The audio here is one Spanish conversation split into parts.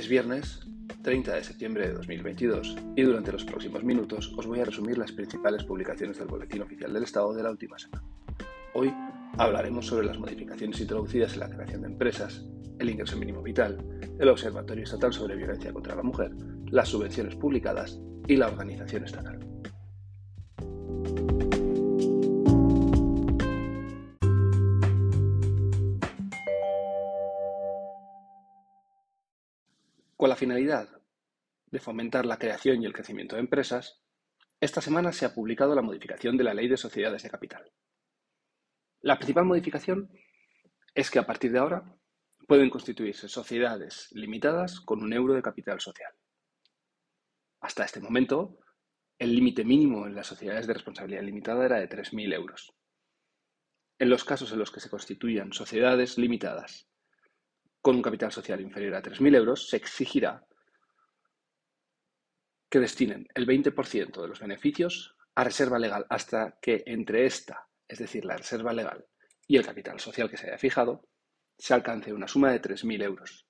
Es viernes 30 de septiembre de 2022 y durante los próximos minutos os voy a resumir las principales publicaciones del Boletín Oficial del Estado de la última semana. Hoy hablaremos sobre las modificaciones introducidas en la creación de empresas, el ingreso mínimo vital, el Observatorio Estatal sobre Violencia contra la Mujer, las subvenciones publicadas y la organización estatal. Con la finalidad de fomentar la creación y el crecimiento de empresas, esta semana se ha publicado la modificación de la Ley de Sociedades de Capital. La principal modificación es que a partir de ahora pueden constituirse sociedades limitadas con un euro de capital social. Hasta este momento, el límite mínimo en las sociedades de responsabilidad limitada era de 3.000 euros. En los casos en los que se constituyan sociedades limitadas con un capital social inferior a 3.000 euros, se exigirá que destinen el 20% de los beneficios a reserva legal hasta que entre esta, es decir, la reserva legal, y el capital social que se haya fijado, se alcance una suma de 3.000 euros.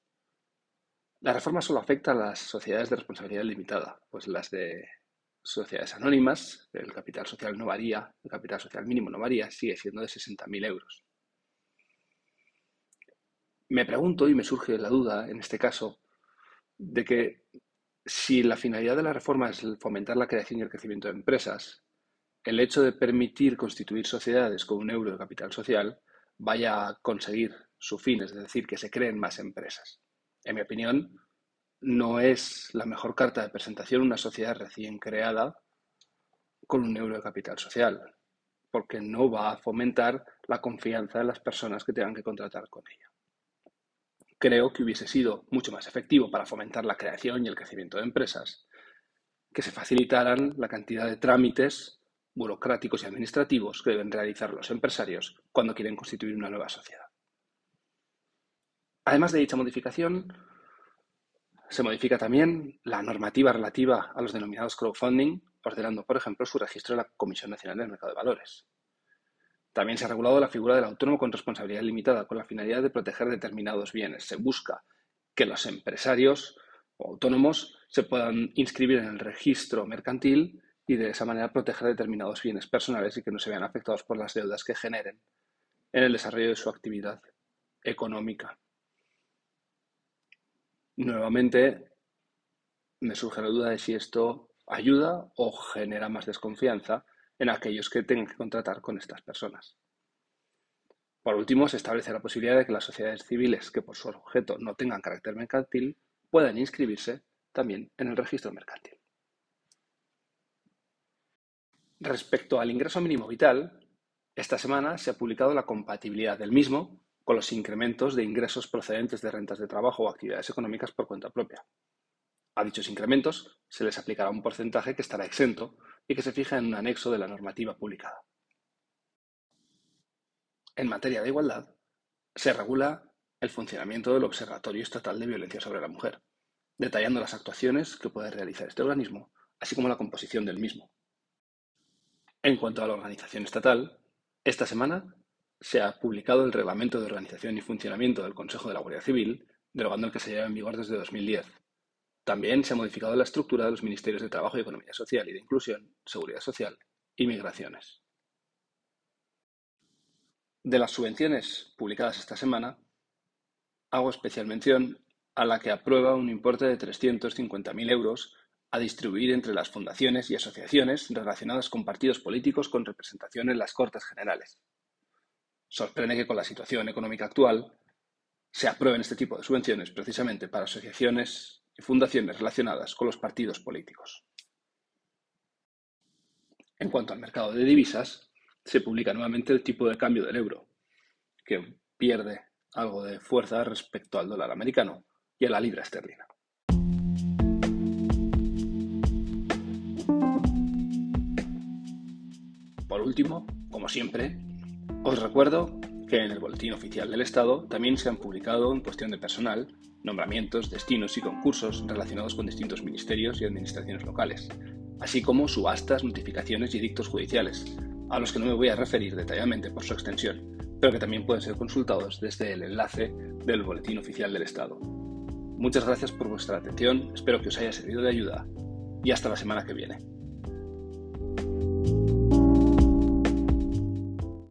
La reforma solo afecta a las sociedades de responsabilidad limitada, pues las de sociedades anónimas, el capital social no varía, el capital social mínimo no varía, sigue siendo de 60.000 euros. Me pregunto y me surge la duda, en este caso, de que si la finalidad de la reforma es fomentar la creación y el crecimiento de empresas, el hecho de permitir constituir sociedades con un euro de capital social vaya a conseguir su fin, es decir, que se creen más empresas. En mi opinión, no es la mejor carta de presentación una sociedad recién creada con un euro de capital social, porque no va a fomentar la confianza de las personas que tengan que contratar con ella creo que hubiese sido mucho más efectivo para fomentar la creación y el crecimiento de empresas, que se facilitaran la cantidad de trámites burocráticos y administrativos que deben realizar los empresarios cuando quieren constituir una nueva sociedad. Además de dicha modificación, se modifica también la normativa relativa a los denominados crowdfunding, ordenando, por ejemplo, su registro en la Comisión Nacional del Mercado de Valores. También se ha regulado la figura del autónomo con responsabilidad limitada con la finalidad de proteger determinados bienes. Se busca que los empresarios o autónomos se puedan inscribir en el registro mercantil y de esa manera proteger determinados bienes personales y que no se vean afectados por las deudas que generen en el desarrollo de su actividad económica. Nuevamente, me surge la duda de si esto ayuda o genera más desconfianza en aquellos que tengan que contratar con estas personas. Por último, se establece la posibilidad de que las sociedades civiles que por su objeto no tengan carácter mercantil puedan inscribirse también en el registro mercantil. Respecto al ingreso mínimo vital, esta semana se ha publicado la compatibilidad del mismo con los incrementos de ingresos procedentes de rentas de trabajo o actividades económicas por cuenta propia. A dichos incrementos se les aplicará un porcentaje que estará exento y que se fija en un anexo de la normativa publicada. En materia de igualdad, se regula el funcionamiento del Observatorio Estatal de Violencia sobre la Mujer, detallando las actuaciones que puede realizar este organismo, así como la composición del mismo. En cuanto a la organización estatal, esta semana se ha publicado el Reglamento de Organización y Funcionamiento del Consejo de la Guardia Civil, derogando el que se lleva en vigor desde 2010, también se ha modificado la estructura de los Ministerios de Trabajo y Economía Social y de Inclusión, Seguridad Social y Migraciones. De las subvenciones publicadas esta semana, hago especial mención a la que aprueba un importe de 350.000 euros a distribuir entre las fundaciones y asociaciones relacionadas con partidos políticos con representación en las Cortes Generales. Sorprende que con la situación económica actual se aprueben este tipo de subvenciones precisamente para asociaciones fundaciones relacionadas con los partidos políticos. En cuanto al mercado de divisas, se publica nuevamente el tipo de cambio del euro, que pierde algo de fuerza respecto al dólar americano y a la libra esterlina. Por último, como siempre, os recuerdo que en el Boletín Oficial del Estado también se han publicado en cuestión de personal nombramientos, destinos y concursos relacionados con distintos ministerios y administraciones locales, así como subastas, notificaciones y edictos judiciales, a los que no me voy a referir detalladamente por su extensión, pero que también pueden ser consultados desde el enlace del Boletín Oficial del Estado. Muchas gracias por vuestra atención, espero que os haya servido de ayuda y hasta la semana que viene.